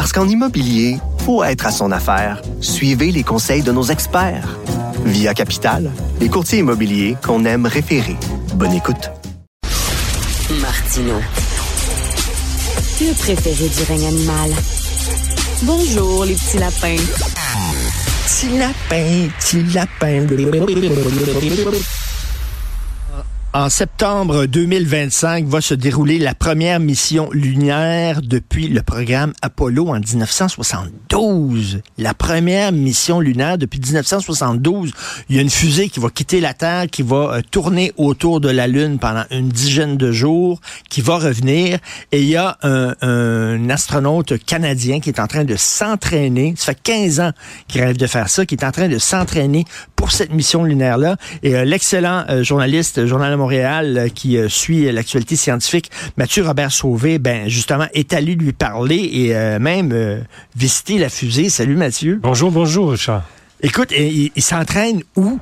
Parce qu'en immobilier, faut être à son affaire. Suivez les conseils de nos experts. Via Capital, les courtiers immobiliers qu'on aime référer. Bonne écoute. Martino. Le préféré du règne animal. Bonjour, les petits lapins. Petit lapin, petit lapin. En septembre 2025 va se dérouler la première mission lunaire depuis le programme Apollo en 1972. La première mission lunaire depuis 1972. Il y a une fusée qui va quitter la Terre, qui va euh, tourner autour de la Lune pendant une dizaine de jours, qui va revenir. Et il y a un, un astronaute canadien qui est en train de s'entraîner. Ça fait 15 ans qu'il rêve de faire ça, qui est en train de s'entraîner pour cette mission lunaire-là. Et euh, l'excellent euh, journaliste, journal Montréal euh, qui euh, suit l'actualité scientifique, Mathieu Robert Sauvé, ben justement est allé lui parler et euh, même visiter la fusée. Salut Mathieu. Bonjour, bonjour Richard. Écoute, il, il s'entraîne où?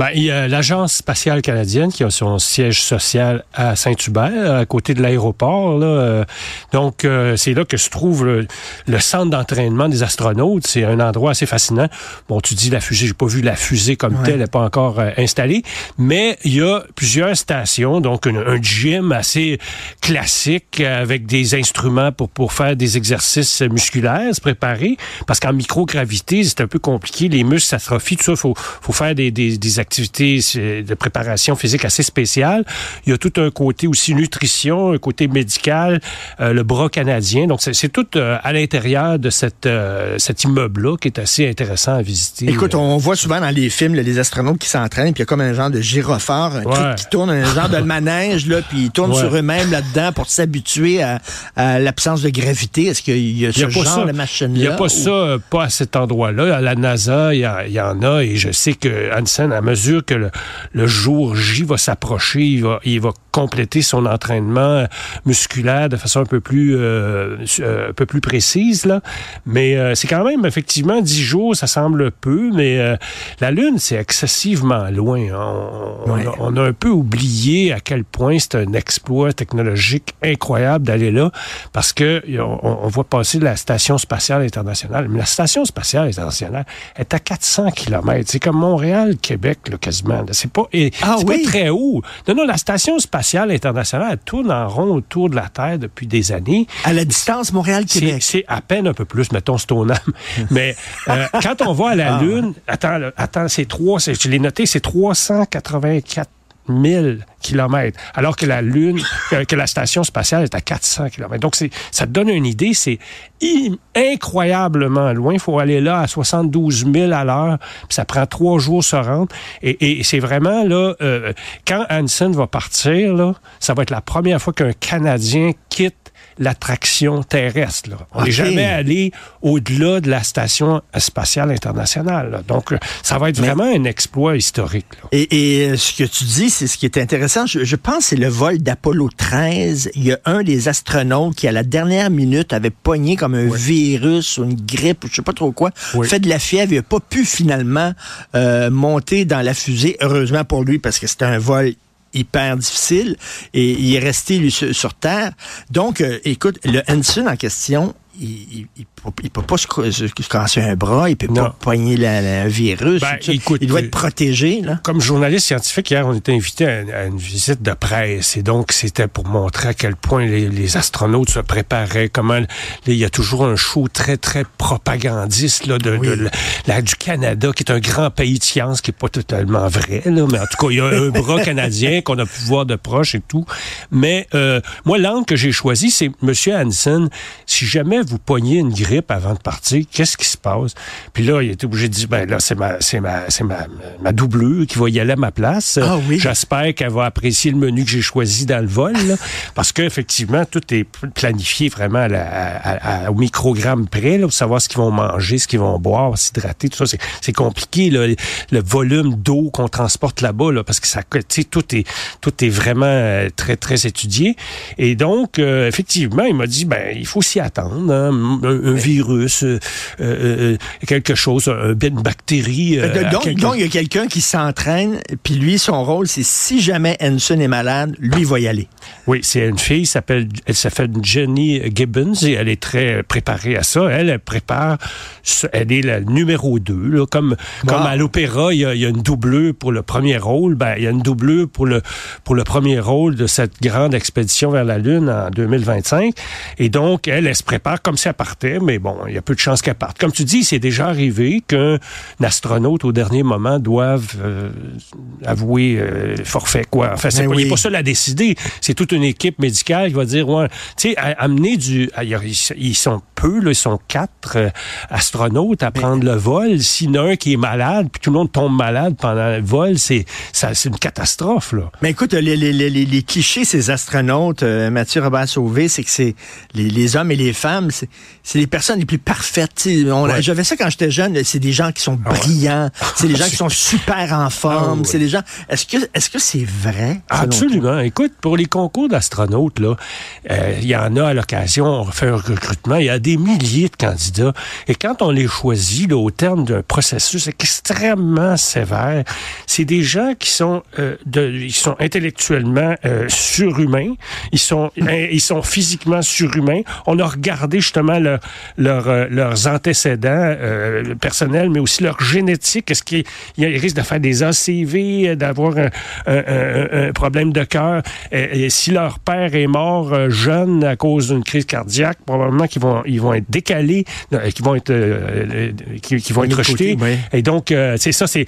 Ben, il y a l'Agence spatiale canadienne qui a son siège social à Saint-Hubert, à côté de l'aéroport. Là. Donc, euh, c'est là que se trouve le, le centre d'entraînement des astronautes. C'est un endroit assez fascinant. Bon, tu dis la fusée, j'ai pas vu la fusée comme Ouais. telle, elle n'est pas encore euh, installée, mais il y a plusieurs stations, donc un, un gym assez classique avec des instruments pour, pour faire des exercices musculaires, se préparer, parce qu'en microgravité, c'est un peu compliqué, les muscles s'atrophient, tout ça, faut, faut faire des, des, des activités euh, de préparation physique assez spéciales. Il y a tout un côté aussi nutrition, un côté médical, euh, le bras canadien. Donc, c'est tout euh, à l'intérieur de cette, euh, cet immeuble-là qui est assez intéressant à visiter. Écoute, on voit souvent dans les films là, les astronautes qui s'entraînent, puis il y a comme un genre de gyrophare, un Ouais. truc qui tourne, un genre de manège, là, puis ils tournent Ouais. sur eux-mêmes là-dedans pour s'habituer à, à l'absence de gravité. Est-ce qu'il y a ce y a genre ça. de machine-là? Il n'y a pas ou- ça, euh, pas à cet endroit-là. À la NASA, il y, a- y en a, et je sais que Hansen, à que le, le jour J va s'approcher, il va, il va compléter son entraînement musculaire de façon un peu plus, euh, euh, un peu plus précise. Là. Mais euh, c'est quand même, effectivement, dix jours, ça semble peu, mais euh, la Lune, c'est excessivement loin. On, a, on a un peu oublié à quel point c'est un exploit technologique incroyable d'aller là, parce que on, on voit passer la Station spatiale internationale. Mais la Station spatiale internationale est à 400 km. C'est comme Montréal, Québec, là, quasiment. C'est pas, Ah c'est oui? pas très haut. Non, non, la Station spatiale internationale, elle tourne en rond autour de la Terre depuis des années. À la distance Montréal-Québec. c'est à peine un peu plus, mettons, Stoneham. Mais euh, quand on va à la Ah. Lune, attends, attends, c'est trois, je l'ai noté, c'est 384 000 kilomètres, alors que la Lune, que, la station spatiale est à 400 kilomètres. Donc, ça te donne une idée, c'est incroyablement loin. Il faut aller là à 72 000 à l'heure, ça prend trois jours se rendre. Et, c'est vraiment là, euh, quand Hansen va partir, là, ça va être la première fois qu'un Canadien quitte l'attraction terrestre. Là. On n'est jamais allé au-delà de la station spatiale internationale. là. Donc, ça va être Mais- vraiment un exploit historique. là. Et, et, euh, ce que tu dis, c'est ce qui est intéressant. Je, je pense que c'est le vol d'Apollo 13. Il y a un des astronautes qui, à la dernière minute, avait pogné comme un virus ou une grippe, ou je sais pas trop quoi, Oui. fait de la fièvre. Il n'a pas pu finalement euh, monter dans la fusée. Heureusement pour lui, parce que c'était un vol hyper difficile et il est resté lui, sur, Terre. Donc, euh, écoute, le Hanson en question, il, il, il peut- pas se, casser un bras, il peut Non. pas la- un virus. Ben, écoute, il doit euh, être protégé, là. Comme journaliste scientifique, hier, on était invité à, à une visite de presse. Et donc, c'était pour montrer à quel point les, les astronautes se préparaient, comment il y a toujours un show très, très propagandiste là, de, Oui. du Canada, qui est un grand pays de science, qui est pas totalement vrai. Là, mais en tout cas, il y a un bras canadien qu'on a pu voir de proche et tout. Mais euh, moi, l'angle que j'ai choisi, c'est M. Hansen, si jamais vous pognez une grippe avant de partir, qu'est-ce qui se passe? Puis là, il était obligé de dire, ben là, c'est ma, c'est ma, c'est ma, ma doublure qui va y aller à ma place. Ah oui. J'espère qu'elle va apprécier le menu que j'ai choisi dans le vol, là, parce qu'effectivement, tout est planifié vraiment à la- à- à- au microgramme près, là, pour savoir ce qu'ils vont manger, ce qu'ils vont boire, s'hydrater, tout ça. C'est, c'est compliqué, là, le volume d'eau qu'on transporte là-bas, là, parce que ça, tu sais, tout est, tout est vraiment euh, très, très étudié. Et donc, euh, effectivement, il m'a dit, ben, il faut s'y attendre, hein, un, un virus, euh, euh, euh, quelque chose, un- une bactérie. donc, il y a quelqu'un qui s'entraîne, puis lui, son rôle, c'est si jamais Henson est malade, lui, va y aller. Oui, c'est une fille, s'appelle, elle s'appelle Jenny Gibbons et elle est très préparée à ça. Elle, elle prépare, elle est la numéro 2. Là, comme, comme à l'opéra, il y, a, il y a une doublure pour le premier rôle. Ben, il y a une doublure pour le, pour le premier rôle de cette grande expédition vers la Lune en 2025. Et donc, elle, elle se prépare comme si elle partait, mais bon, il y a peu de chances qu'elle parte. Comme tu dis, c'est déjà arrivé qu'un astronaute, au dernier moment, doive euh, avouer euh, forfait, quoi. Enfin, c'est Ben pas, oui. pas seul à décider. C'est toute une équipe médicale qui va dire, ouais, tu sais, amener du... Ils sont peu, là, ils sont quatre euh, astronautes à prendre le vol. S'il y en a un qui est malade, puis tout le monde tombe malade pendant le vol, c'est une catastrophe, là. Mais écoute, les, les, les, les- les clichés, ces astronautes, euh, Mathieu Robert Sauvé, c'est que c'est les, les hommes et les femmes, c'est les personnes les plus parfaites. Ouais. J'avais ça quand j'étais jeune, c'est des gens qui sont brillants, c'est des gens qui sont super en forme, Ah ouais. c'est des gens... Est-ce que est-ce que c'est vrai? Absolument. Écoute, pour les concours d'astronautes, là, euh, il y en a à l'occasion, on fait un recrutement, il y a des milliers de candidats. Et quand on les choisit, là, au terme d'un processus extrêmement sévère, c'est des gens qui sont, euh, de, ils sont intellectuellement euh, surhumains, ils sont, ils sont physiquement surhumains. On a regardé justement leur, euh, leurs antécédents euh, personnels, mais aussi leur génétique. Est-ce qu'ils ils risquent de faire des ACV, d'avoir un, un- un- un problème de cœur? Et, et si leur père est mort jeune à cause d'une crise cardiaque, probablement qu'ils vont, ils vont être décalés, euh, qu'ils vont être, euh, euh, qu'ils vont être côté, rejetés. oui. Et donc, euh, c'est ça, c'est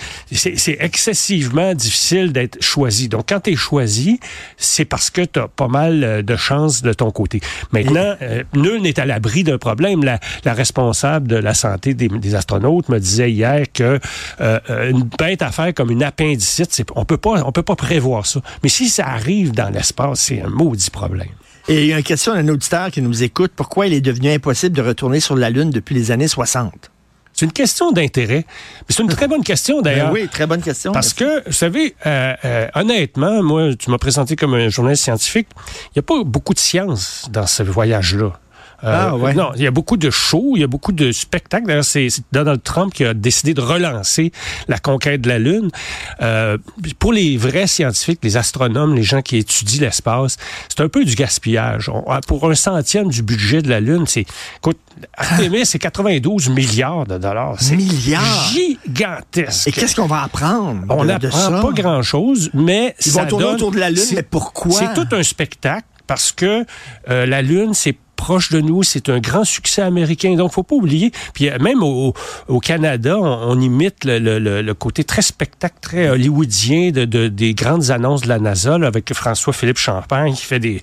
excessivement difficile d'être choisi. Donc, quand tu es choisi, c'est parce que tu as pas mal de chances de ton côté. Maintenant, euh, nul n'est à l'abri d'un problème. La, la responsable de la santé des, des astronautes me disait hier que une bête à faire comme une appendicite, on peut pas, on peut pas prévoir ça. Mais si ça arrive dans l'espace, c'est un maudit problème. Et il y a une question d'un auditeur qui nous écoute. Pourquoi il est devenu impossible de retourner sur la Lune depuis les années 60? C'est une question d'intérêt. Mais c'est une très bonne question d'ailleurs. Ben oui, très bonne question. Parce que, vous savez, euh, euh, honnêtement, moi, tu m'as présenté comme un journaliste scientifique. Il n'y a pas beaucoup de science dans ce voyage-là. Euh, Ah, ouais. Non, il y a beaucoup de shows, il y a beaucoup de spectacles. D'ailleurs, c'est Donald Trump qui a décidé de relancer la conquête de la Lune. Euh, pour les vrais scientifiques, les astronomes, les gens qui étudient l'espace, c'est un peu du gaspillage. On- pour un centième du budget de la Lune, c'est... Écoute, Artemis, c'est 92 milliards de dollars. C'est Milliards? gigantesque. Et qu'est-ce qu'on va apprendre On n'apprend pas grand-chose, mais Ils ça vont tourner donne- autour de la Lune, mais pourquoi? C'est tout un spectacle parce que euh, la Lune, c'est proche de nous, c'est un grand succès américain. Donc, faut pas oublier. Puis euh, même au, Canada, on, imite le, côté très spectacle, très hollywoodien de, de- des grandes annonces de la NASA avec François-Philippe Champagne qui fait des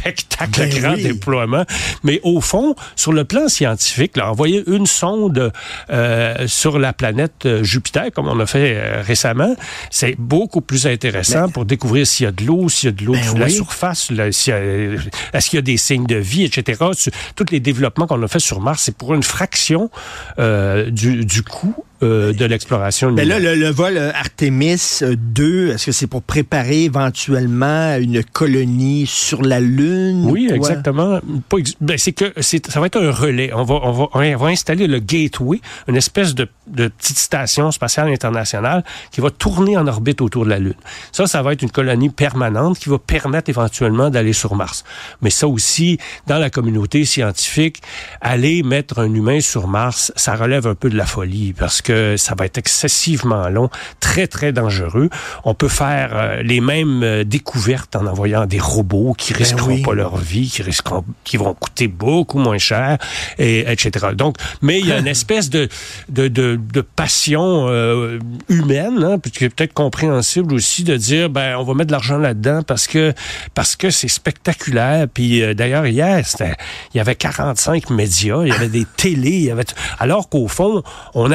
spectacles à Ben grand oui. déploiement. Mais au fond, sur le plan scientifique, là, envoyer une sonde euh, sur la planète euh, Jupiter, comme on a fait euh, récemment, c'est beaucoup plus intéressant pour découvrir s'il y a de l'eau, s'il y a de l'eau Ben sous la surface, a- est-ce qu'il y a des signes de vie, etc. Sur- Tous les développements qu'on a fait sur Mars, c'est pour une fraction euh, du, du coût euh, de l'exploration Mais lunaire. là, le, le vol euh, Artemis euh, 2, est-ce que c'est pour préparer éventuellement une colonie sur la Lune? Oui, ou quoi? exactement. Ex- ben, c'est que c'est, ça va être un relais. On va, on va, on va installer le Gateway, une espèce de, de petite station spatiale internationale qui va tourner en orbite autour de la Lune. Ça, ça va être une colonie permanente qui va permettre éventuellement d'aller sur Mars. Mais ça aussi, dans la communauté scientifique, aller mettre un humain sur Mars, ça relève un peu de la folie parce que que ça va être excessivement long, très, très dangereux. On peut faire euh, les mêmes euh, découvertes en envoyant des robots qui Ben risqueront pas leur vie, qui risqueront, qui vont coûter beaucoup moins cher, et etc. Donc, mais il y a une espèce de de, de, de passion euh, humaine, hein, qui est peut-être compréhensible aussi de dire, ben, on va mettre de l'argent là-dedans parce que parce que c'est spectaculaire. Puis euh, d'ailleurs hier, il y avait 45 médias, il y avait des télés, il y avait, alors qu'au fond, on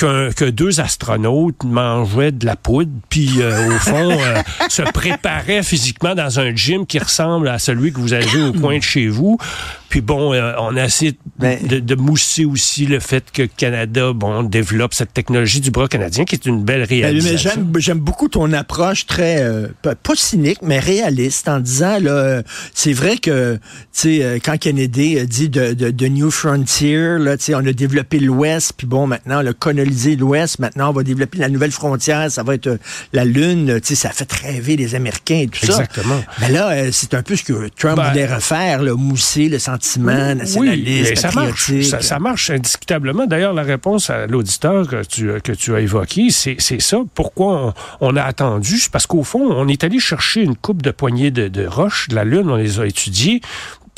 que deux astronautes mangeaient de la poudre, puis euh, au fond euh, se préparaient physiquement dans un gym qui ressemble à celui que vous avez au coin de chez vous. Puis bon, euh, on a essayé Mais- de, de mousser aussi le fait que le Canada, bon, développe cette technologie du bras canadien, qui est une belle Ben, réalisation. mais j'aime, j'aime beaucoup ton approche très, euh, pas cynique, mais réaliste en disant, là, euh, c'est vrai que, tu sais, euh, quand Kennedy a dit de, de, de New Frontier, là, tu sais, on a développé l'Ouest, puis bon, maintenant, on a colonisé l'Ouest, maintenant, on va développer la nouvelle frontière, ça va être euh, la Lune, tu sais, ça fait rêver les Américains et tout Exactement. ça. Mais là, euh, c'est un peu ce que Trump Ben, voulait refaire, là, mousser le sentiment mais ça marche. Ça, ça marche indiscutablement. D'ailleurs, la réponse à l'auditeur que tu, que tu as évoqué, c'est c'est ça. Pourquoi on, on a attendu? C'est parce qu'au fond, on est allé chercher une coupe de poignées de, de roches de la Lune, on les a étudiées.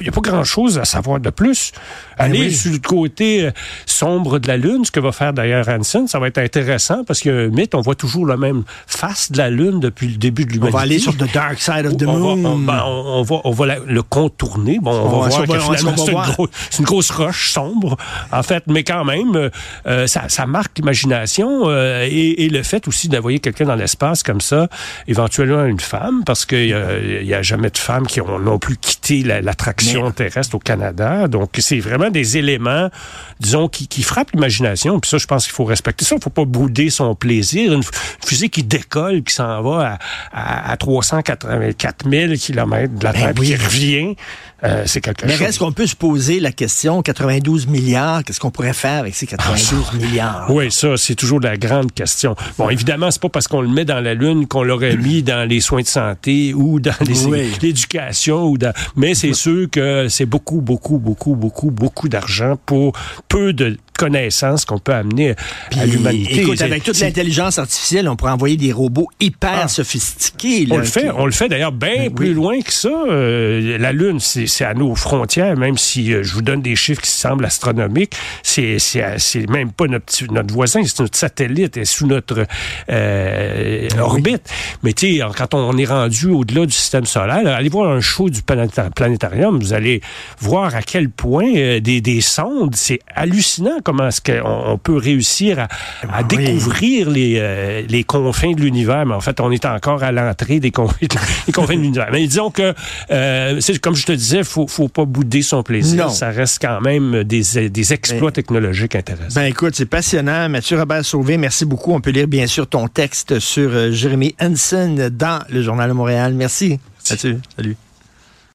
Il n'y a pas grand-chose à savoir de plus. Aller oui. sur le côté euh, sombre de la Lune, ce que va faire d'ailleurs Hansen, ça va être intéressant parce qu'il y a un mythe, on voit toujours la même face de la Lune depuis le début de On l'humanité. va aller sur The Dark Side of the On Moon. va, on, ben, on- on va, on va la- le contourner. Bon, on, On va va- voir on on c'est une, gros- une grosse roche sombre, en fait. Mais quand même, euh, euh, ça, ça marque l'imagination euh, et, et le fait aussi d'envoyer quelqu'un dans l'espace comme ça, éventuellement une femme, parce qu'il n'y a, jamais de femmes qui ont non plus quitté la- l'attraction terrestre au Canada. Donc, c'est vraiment des éléments, disons, qui, qui frappent l'imagination. Puis ça, je pense qu'il faut respecter ça. Il faut pas bouder son plaisir. Une, fusée qui décolle, qui s'en va à, à, à 384 000 kilomètres de la Ben Terre, oui. qui revient, euh, c'est quelque Mais chose. reste qu'on peut se poser la question, 92 milliards, qu'est-ce qu'on pourrait faire avec ces 92 milliards? Oui, ça, c'est toujours la grande question. Bon, évidemment, c'est pas parce qu'on le met dans la Lune qu'on l'aurait mis dans les soins de santé ou dans les- Oui. l'éducation. ou dans... Mais c'est sûr que c'est beaucoup, beaucoup, beaucoup, beaucoup, beaucoup d'argent pour peu de connaissances qu'on peut amener Puis, à l'humanité. Écoute, avec toute l'intelligence artificielle, on pourrait envoyer des robots hyper Ah. sophistiqués. On là, le fait, qui- on le fait d'ailleurs bien Ben plus oui. loin que ça. Euh, la Lune, c'est c'est à nos frontières, même si euh, je vous donne des chiffres qui semblent astronomiques. C'est c'est à- c'est même pas notre, notre voisin, c'est notre satellite, est sous notre euh, Ben orbite. Mais tu sais, quand on est rendu au-delà du système solaire, là, allez voir un show du planéta- planétarium, vous allez voir à quel point euh, des, des sondes, c'est hallucinant comment est-ce qu'on on peut réussir à, à Oui. découvrir les, euh, les confins de l'univers. Mais en fait, on est encore à l'entrée des confins, des confins de l'univers. Mais disons que, euh, c'est comme je te disais, faut, faut pas bouder son plaisir. Non. Ça reste quand même des, des exploits Ben- technologiques intéressants. Ben écoute, c'est passionnant. Mathieu Robert Sauvé, merci beaucoup. On peut lire bien sûr ton texte sur euh, Jérémy Hansen dans le Journal de Montréal. Merci. Mathieu, salut.